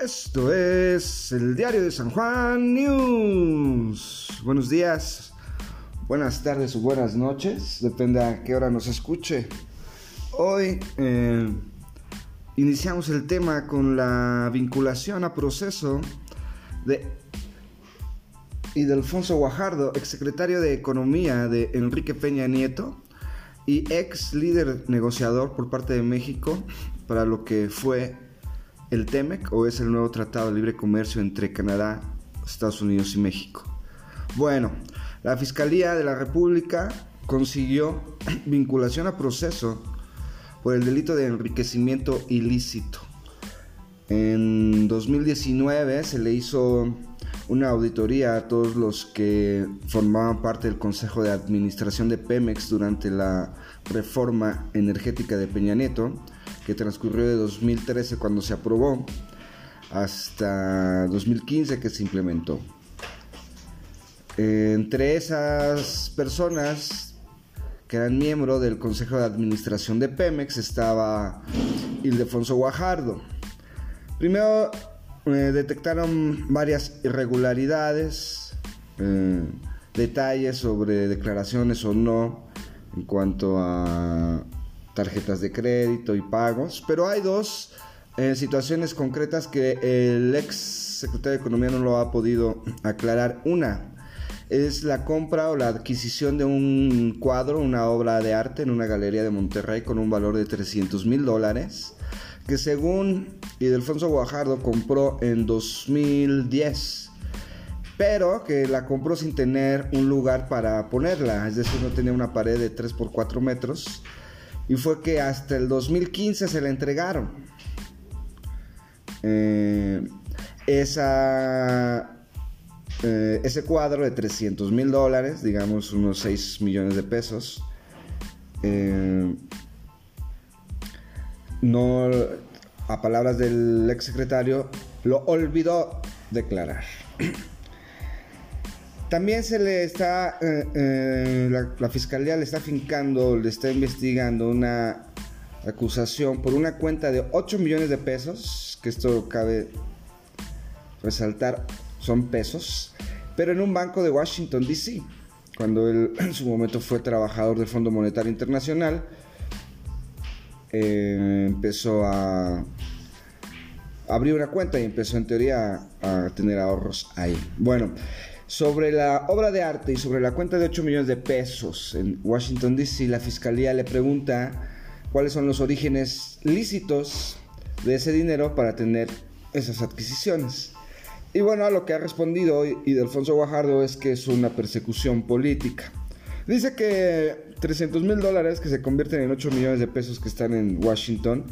Esto es el diario de San Juan News. Buenos días, buenas tardes o buenas noches, depende a qué hora nos escuche. Hoy eh, iniciamos el tema con la vinculación a proceso de Alfonso Guajardo, exsecretario de Economía de Enrique Peña Nieto y ex líder negociador por parte de México para lo que fue el TEMEC o es el nuevo Tratado de Libre Comercio entre Canadá, Estados Unidos y México. Bueno, la Fiscalía de la República consiguió vinculación a proceso por el delito de enriquecimiento ilícito. En 2019 se le hizo una auditoría a todos los que formaban parte del Consejo de Administración de Pemex durante la reforma energética de Peña Nieto, que transcurrió de 2013 cuando se aprobó hasta 2015 que se implementó. Entre esas personas que eran miembros del Consejo de Administración de Pemex estaba Ildefonso Guajardo. Primero eh, detectaron varias irregularidades, eh, detalles sobre declaraciones o no en cuanto a tarjetas de crédito y pagos, pero hay dos eh, situaciones concretas que el ex secretario de Economía no lo ha podido aclarar. Una es la compra o la adquisición de un cuadro, una obra de arte en una galería de Monterrey con un valor de 300 mil dólares que según Ildefonso Guajardo compró en 2010, pero que la compró sin tener un lugar para ponerla, es decir, no tenía una pared de 3 por 4 metros, y fue que hasta el 2015 se la entregaron. Eh, esa, eh, ese cuadro de 300 mil dólares, digamos unos 6 millones de pesos, eh, no, a palabras del ex secretario, lo olvidó declarar. También se le está, eh, eh, la, fiscalía le está fincando, le está investigando una acusación por una cuenta de 8 millones de pesos, que esto cabe resaltar, son pesos, pero en un banco de Washington, D.C., cuando él en su momento fue trabajador del Fondo Monetario Internacional eh, empezó a abrir una cuenta y empezó en teoría a, tener ahorros ahí. Bueno, sobre la obra de arte y sobre la cuenta de 8 millones de pesos en Washington, D.C., la fiscalía le pregunta cuáles son los orígenes lícitos de ese dinero para tener esas adquisiciones. Y bueno, a lo que ha respondido y de Alfonso Guajardo es que es una persecución política. Dice que 300 mil dólares que se convierten en 8 millones de pesos que están en Washington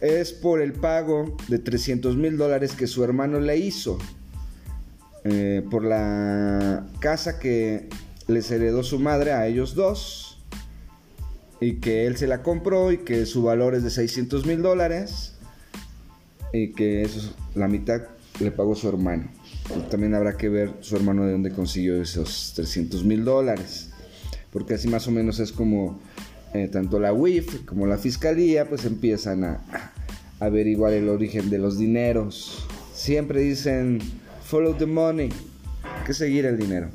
es por el pago de 300 mil dólares que su hermano le hizo eh, por la casa que les heredó su madre a ellos dos y que él se la compró y que su valor es de 600 mil dólares y que eso la mitad le pagó su hermano. También habrá que ver su hermano de dónde consiguió esos 300 mil dólares porque así más o menos es como eh, tanto la UIF como la fiscalía pues empiezan a, averiguar el origen de los dineros. Siempre dicen follow the money, que seguir el dinero.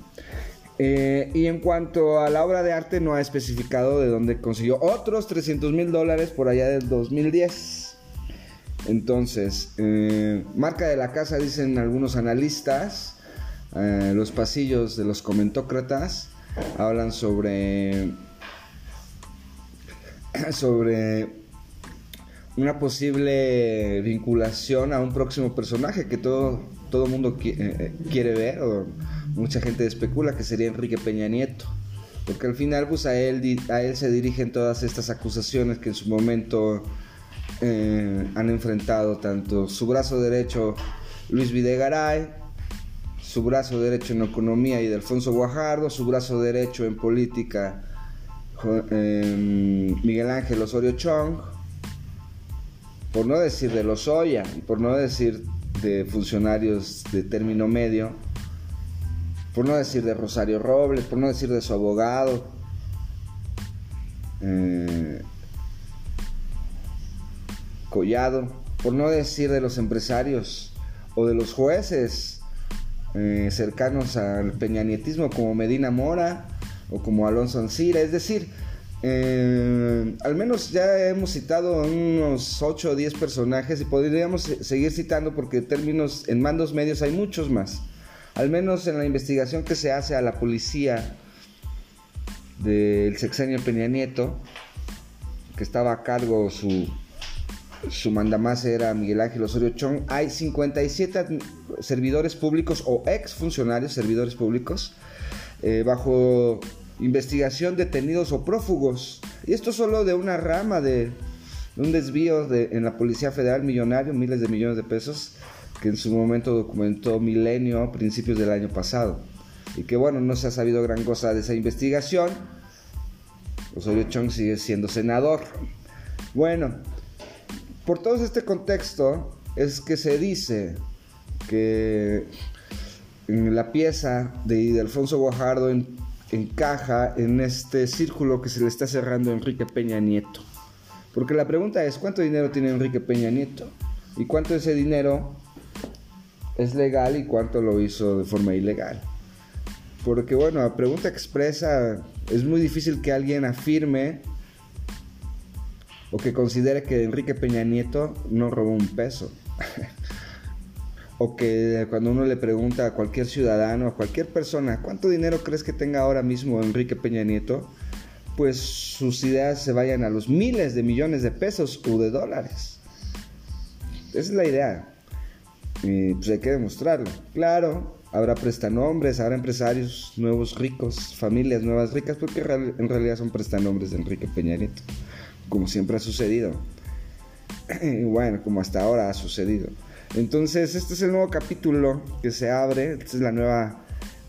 Eh, y en cuanto a la obra de arte, no ha especificado de dónde consiguió otros 300 mil dólares por allá del 2010. Entonces, eh, marca de la casa, dicen algunos analistas, los pasillos de los comentócratas, hablan sobre sobre una posible vinculación a un próximo personaje que todo todo mundo eh, eh, quiere ver o mucha gente especula que sería Enrique Peña Nieto porque al final pues a él se dirigen todas estas acusaciones que en su momento eh, han enfrentado tanto su brazo derecho Luis Videgaray su brazo derecho en economía y de Alfonso Guajardo, su brazo derecho en política em, Miguel Ángel Osorio Chong, por no decir de Lozoya y por no decir de funcionarios de término medio, por no decir de Rosario Robles, por no decir de su abogado, eh, Collado, por no decir de los empresarios o de los jueces eh, cercanos al peñanietismo como Medina Mora o como Alonso Ancira. Es decir, eh, al menos ya hemos citado unos 8 o 10 personajes y podríamos seguir citando porque términos en mandos medios hay muchos más. Al menos en la investigación que se hace a la policía del sexenio Peña Nieto, que estaba a cargo su, su mandamás era Miguel Ángel Osorio Chong, hay 57 servidores públicos o ex funcionarios servidores públicos eh, bajo investigación detenidos o prófugos. Y esto solo de una rama de, un desvío de, en la Policía Federal millonario, miles de millones de pesos, que en su momento documentó Milenio a principios del año pasado. Y que bueno, no se ha sabido gran cosa de esa investigación. Osorio Chong sigue siendo senador. Bueno, por todo este contexto es que se dice que en la pieza de, Alfonso Guajardo en, encaja en este círculo que se le está cerrando a Enrique Peña Nieto. Porque la pregunta es, ¿cuánto dinero tiene Enrique Peña Nieto? ¿Y cuánto de ese dinero es legal y cuánto lo hizo de forma ilegal? Porque bueno, la pregunta expresa, es muy difícil que alguien afirme o que considere que Enrique Peña Nieto no robó un peso. o que cuando uno le pregunta a cualquier ciudadano, a cualquier persona, ¿cuánto dinero crees que tenga ahora mismo Enrique Peña Nieto? Pues sus ideas se vayan a los miles de millones de pesos o de dólares. Esa es la idea. Y pues hay que demostrarlo. Claro, habrá prestanombres, habrá empresarios nuevos ricos, familias nuevas ricas, porque en realidad son prestanombres de Enrique Peña Nieto, como siempre ha sucedido. Y bueno, como hasta ahora ha sucedido. Entonces, este es el nuevo capítulo que se abre, esta es la nueva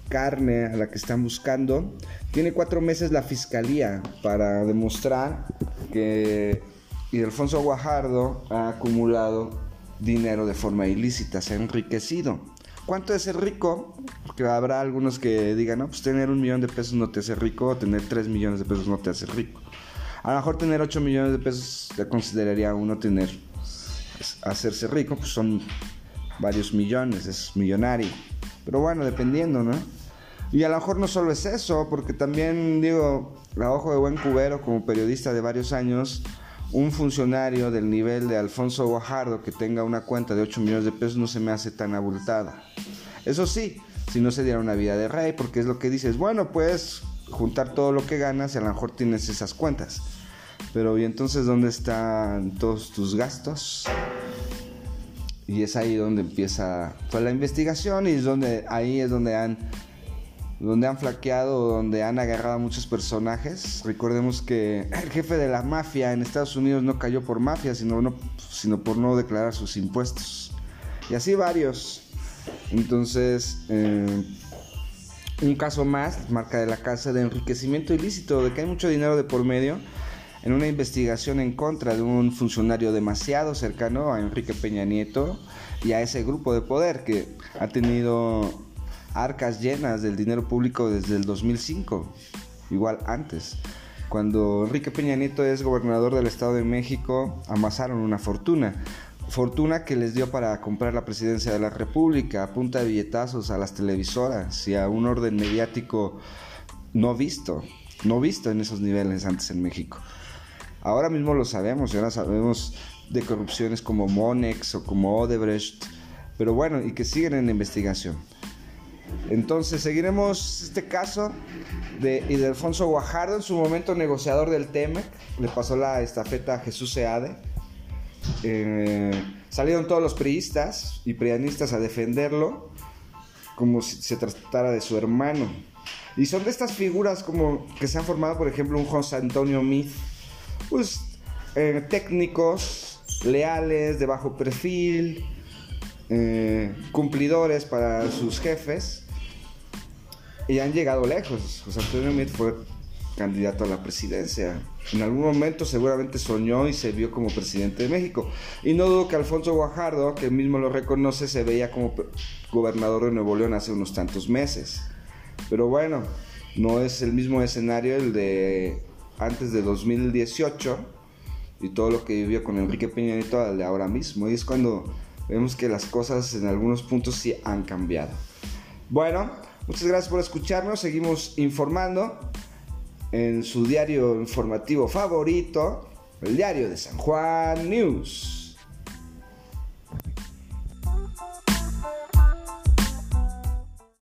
carne a la que están buscando. Tiene cuatro meses la fiscalía para demostrar que Ildefonso Guajardo ha acumulado dinero de forma ilícita, se ha enriquecido. ¿Cuánto es ser rico? Porque habrá algunos que digan, no, pues tener un millón de pesos no te hace rico, o tener tres millones de pesos no te hace rico. A lo mejor tener ocho millones de pesos ya consideraría uno tener hacerse rico, pues son varios millones, es millonario. Pero bueno, dependiendo, ¿no? Y a lo mejor no solo es eso, porque también digo, a ojo de buen cubero, como periodista de varios años, un funcionario del nivel de Alfonso Guajardo que tenga una cuenta de 8 millones de pesos no se me hace tan abultada. Eso sí, si no se diera una vida de rey, porque es lo que dices, bueno, puedes juntar todo lo que ganas y a lo mejor tienes esas cuentas. Pero ¿y entonces dónde están todos tus gastos? Y es ahí donde empieza la investigación y es donde ahí es donde han donde han flaqueado, donde han agarrado a muchos personajes. Recordemos que el jefe de la mafia en Estados Unidos no cayó por mafia, sino, no, sino por no declarar sus impuestos. Y así varios. Entonces, eh, un caso más, marca de la casa de enriquecimiento ilícito, de que hay mucho dinero de por medio en una investigación en contra de un funcionario demasiado cercano a Enrique Peña Nieto y a ese grupo de poder que ha tenido arcas llenas del dinero público desde el 2005, igual antes. Cuando Enrique Peña Nieto es gobernador del Estado de México, amasaron una fortuna. Fortuna que les dio para comprar la presidencia de la República, a punta de billetazos a las televisoras y a un orden mediático no visto, no visto en esos niveles antes en México. Ahora mismo lo sabemos, y ahora sabemos de corrupciones como Monex o como Odebrecht, pero bueno, y que siguen en investigación. Entonces seguiremos este caso de Ildefonso Guajardo, en su momento negociador del TEMEC, le pasó la estafeta a Jesús Seade. Eh, salieron todos los priistas y prianistas a defenderlo como si se tratara de su hermano. Y son de estas figuras como que se han formado, por ejemplo, un José Antonio Mith, pues eh, técnicos, leales, de bajo perfil, eh, cumplidores para sus jefes y han llegado lejos. José Antonio Meade fue candidato a la presidencia. En algún momento seguramente soñó y se vio como presidente de México. Y no dudo que Alfonso Guajardo, que mismo lo reconoce, se veía como gobernador de Nuevo León hace unos tantos meses. Pero bueno, no es el mismo escenario el de antes de 2018 y todo lo que vivió con Enrique Peña Nieto de ahora mismo. Y es cuando vemos que las cosas en algunos puntos sí han cambiado. Bueno, muchas gracias por escucharnos, seguimos informando en su diario informativo favorito, el diario de San Juan News.